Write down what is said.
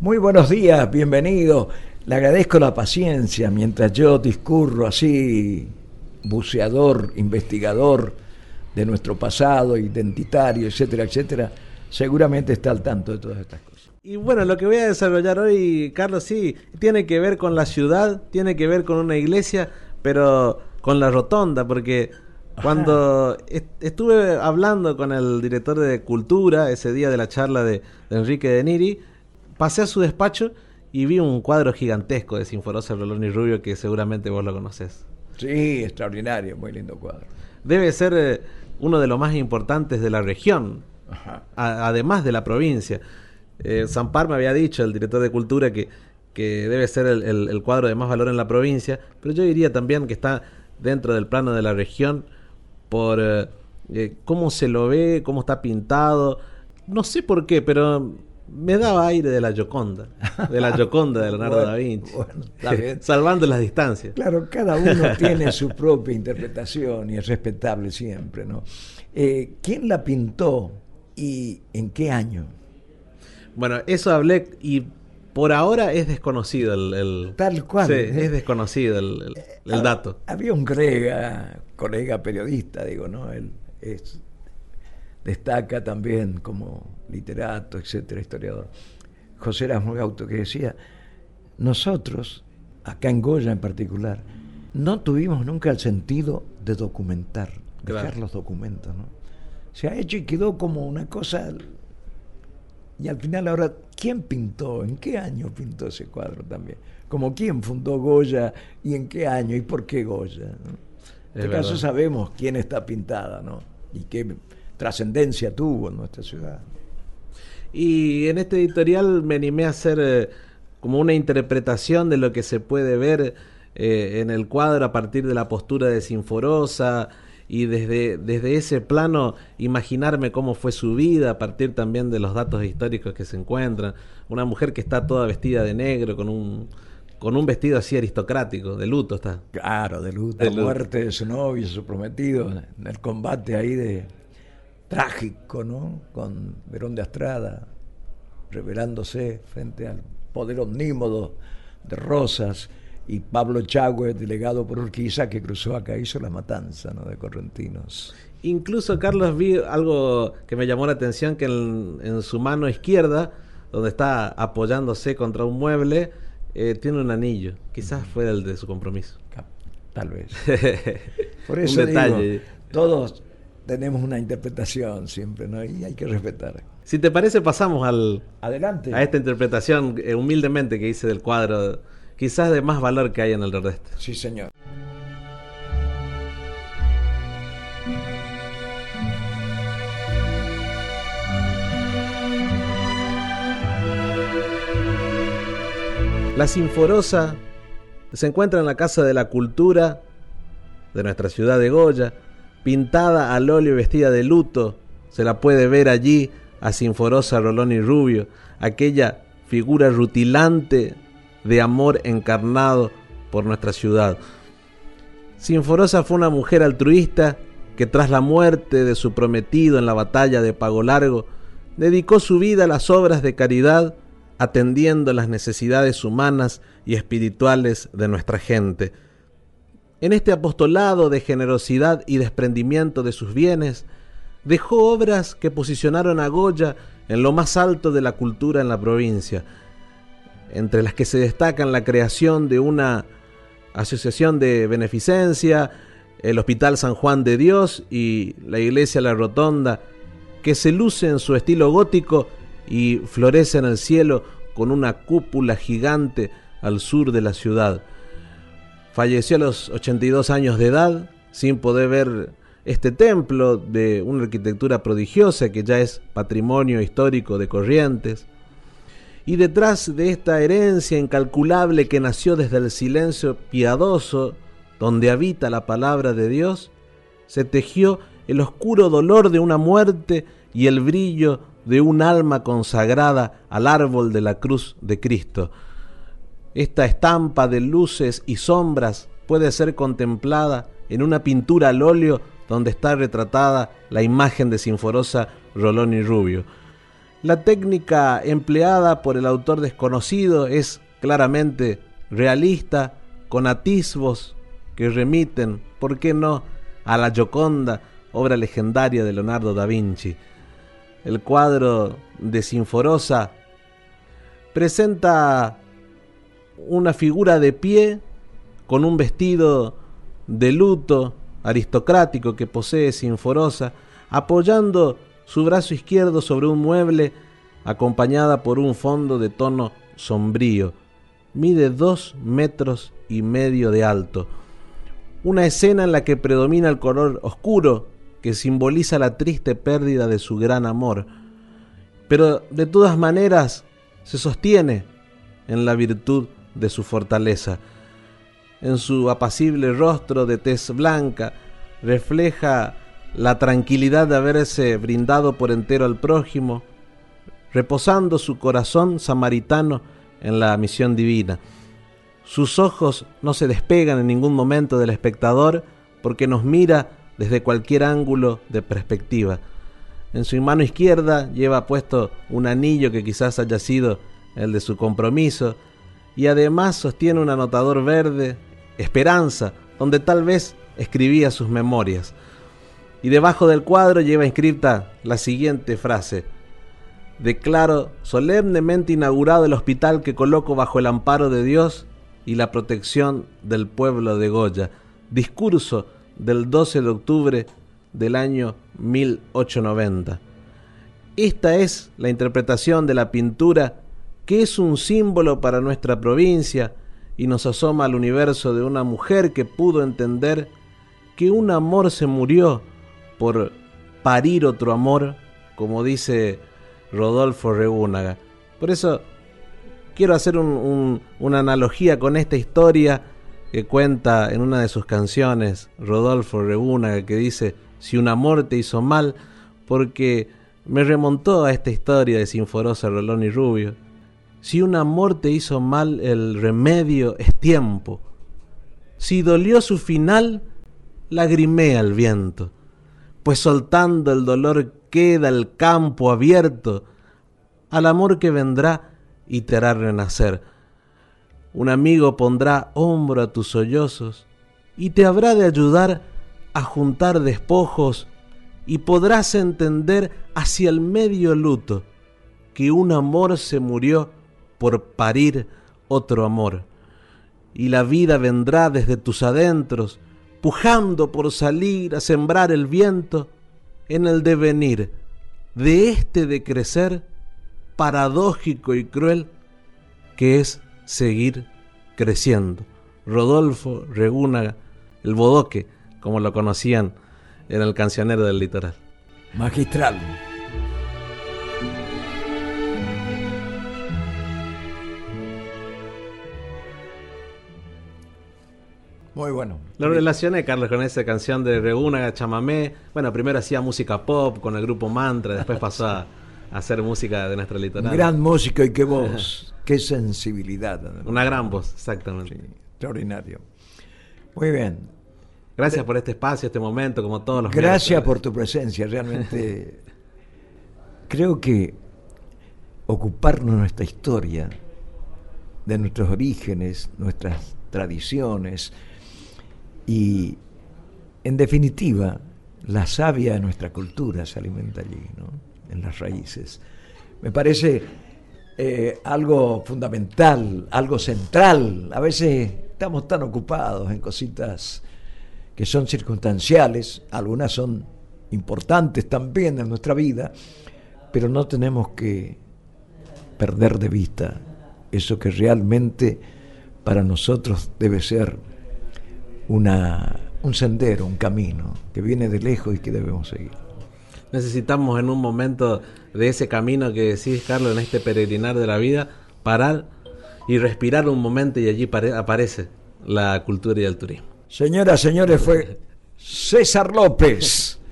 Muy buenos días, bienvenido. Le agradezco la paciencia mientras yo discurro así, buceador, investigador de nuestro pasado, identitario, etcétera, etcétera. Seguramente está al tanto de todas estas cosas. Y bueno, lo que voy a desarrollar hoy, Carlos, sí, tiene que ver con la ciudad, tiene que ver con una iglesia, pero con la rotonda, porque cuando estuve hablando con el director de cultura ese día de la charla de, Enrique de Niri, pasé a su despacho y vi un cuadro gigantesco de Sinforosa Rolón y Rubio que seguramente vos lo conocés. Sí, extraordinario, muy lindo cuadro. Debe ser eh, uno de los más importantes de la región, además de la provincia. Eh, Zampar me había dicho, el director de cultura, que, que debe ser el, cuadro de más valor en la provincia, pero yo diría también que está dentro del plano de la región por eh, eh, cómo se lo ve, cómo está pintado. No sé por qué, pero me daba aire de la Gioconda, de la Gioconda de Leonardo da Vinci, salvando las distancias. Claro, cada uno tiene su propia interpretación y es respetable siempre, ¿no? Eh, ¿Quién la pintó y en qué año? Bueno, eso hablé y por ahora es desconocido el... Tal cual. Sí, es desconocido el, el ah, dato. Había un colega, colega periodista, digo, ¿no? Él es, destaca también como literato, etcétera, historiador. José Erasmo Gauto, que decía, nosotros, acá en Goya en particular, no tuvimos nunca el sentido de documentar, dejar los documentos, ¿no? Se ha hecho y quedó como una cosa y al final ahora, ¿quién pintó? ¿En qué año pintó ese cuadro también? Como quién fundó Goya y en qué año y por qué Goya. En este caso sabemos quién está pintada, ¿no? Y qué trascendencia tuvo en nuestra ciudad. Y en este editorial me animé a hacer eh, como una interpretación de lo que se puede ver eh, en el cuadro a partir de la postura de Sinforosa, y desde, desde ese plano imaginarme cómo fue su vida a partir también de los datos históricos que se encuentran. Una mujer que está toda vestida de negro con un con un vestido así aristocrático, de luto está. Claro, de luto. La muerte de su novio, su prometido, en el combate ahí de trágico, ¿no? Con Verón de Astrada, revelándose frente al poder omnímodo de Rosas y Pablo Chagüe, delegado por Urquiza, que cruzó acá, hizo la matanza ¿no? de correntinos. Incluso, Carlos, vi algo que me llamó la atención, que en, su mano izquierda, donde está apoyándose contra un mueble, eh, tiene un anillo. Quizás fue el de su compromiso. Tal vez. Por eso Digo, todos tenemos una interpretación siempre, ¿no? Y hay que respetar. Si te parece, pasamos al... Adelante. A esta interpretación eh, humildemente que hice del cuadro quizás de más valor que hay en el resto. Sí, señor. La Sinforosa se encuentra en la Casa de la Cultura de nuestra ciudad de Goya, pintada al óleo y vestida de luto. Se la puede ver allí a Sinforosa Rolón y Rubio, aquella figura rutilante de amor encarnado por nuestra ciudad. Sinforosa fue una mujer altruista que tras la muerte de su prometido en la batalla de Pago Largo, dedicó su vida a las obras de caridad, atendiendo las necesidades humanas y espirituales de nuestra gente. En este apostolado de generosidad y desprendimiento de sus bienes, dejó obras que posicionaron a Goya en lo más alto de la cultura en la provincia, entre las que se destacan la creación de una asociación de beneficencia, el Hospital San Juan de Dios y la Iglesia La Rotonda, que se luce en su estilo gótico y florece en el cielo con una cúpula gigante al sur de la ciudad. Falleció a los 82 años de edad sin poder ver este templo de una arquitectura prodigiosa que ya es patrimonio histórico de Corrientes. Y detrás de esta herencia incalculable que nació desde el silencio piadoso donde habita la palabra de Dios, se tejió el oscuro dolor de una muerte y el brillo de un alma consagrada al árbol de la cruz de Cristo. Esta estampa de luces y sombras puede ser contemplada en una pintura al óleo donde está retratada la imagen de Sinforosa Rolón y Rubio. La técnica empleada por el autor desconocido es claramente realista, con atisbos que remiten, ¿por qué no?, a la Gioconda, obra legendaria de Leonardo da Vinci. El cuadro de Sinforosa presenta una figura de pie con un vestido de luto aristocrático que posee Sinforosa, apoyando su brazo izquierdo sobre un mueble acompañada por un fondo de tono sombrío. Mide dos metros y medio de alto. Una escena en la que predomina el color oscuro que simboliza la triste pérdida de su gran amor. Pero de todas maneras se sostiene en la virtud de su fortaleza. En su apacible rostro de tez blanca refleja la tranquilidad de haberse brindado por entero al prójimo, reposando su corazón samaritano en la misión divina. Sus ojos no se despegan en ningún momento del espectador porque nos mira desde cualquier ángulo de perspectiva. En su mano izquierda lleva puesto un anillo que quizás haya sido el de su compromiso, y además sostiene un anotador verde, Esperanza, donde tal vez escribía sus memorias. Y debajo del cuadro lleva inscrita la siguiente frase. Declaro solemnemente inaugurado el hospital que coloco bajo el amparo de Dios y la protección del pueblo de Goya. Discurso del 12 de octubre del año 1890. Esta es la interpretación de la pintura que es un símbolo para nuestra provincia y nos asoma al universo de una mujer que pudo entender que un amor se murió por parir otro amor, como dice Rodolfo Regúnaga. Por eso quiero hacer una analogía con esta historia que cuenta en una de sus canciones Rodolfo Reguna que dice si un amor te hizo mal porque me remontó a esta historia de Sinforosa, Rolón y Rubio. Si un amor te hizo mal, el remedio es tiempo. Si dolió su final, lagrimea el viento, pues soltando el dolor queda el campo abierto al amor que vendrá y te hará renacer un amigo pondrá hombro a tus sollozos y te habrá de ayudar a juntar despojos y podrás entender hacia el medio luto que un amor se murió por parir otro amor. Y la vida vendrá desde tus adentros, pujando por salir a sembrar el viento en el devenir de este de crecer paradójico y cruel que es seguir creciendo. Rodolfo Regúnaga, el bodoque, como lo conocían en el cancionero del litoral. Magistral. Muy bueno. Lo relacioné, Carlos, con esa canción de Regúnaga, Chamamé. Bueno, primero hacía música pop con el grupo Mantra, después pasó a, hacer música de nuestro litoral. Gran música y qué voz. Qué sensibilidad. Una gran voz, exactamente. extraordinario. Muy bien. Gracias por este espacio, este momento, como todos los Gracias por tu presencia. Realmente creo que ocuparnos de nuestra historia, de nuestros orígenes, nuestras tradiciones y, en definitiva, la savia de nuestra cultura se alimenta allí, ¿no? en las raíces. Me parece eh, algo fundamental, algo central. A veces estamos tan ocupados en cositas que son circunstanciales, algunas son importantes también en nuestra vida, pero no tenemos que perder de vista eso que realmente para nosotros debe ser una, un sendero, un camino que viene de lejos y que debemos seguir necesitamos en un momento de ese camino que decís, Carlos, en este peregrinar de la vida, parar y respirar un momento y allí aparece la cultura y el turismo. Señoras, señores, fue César López.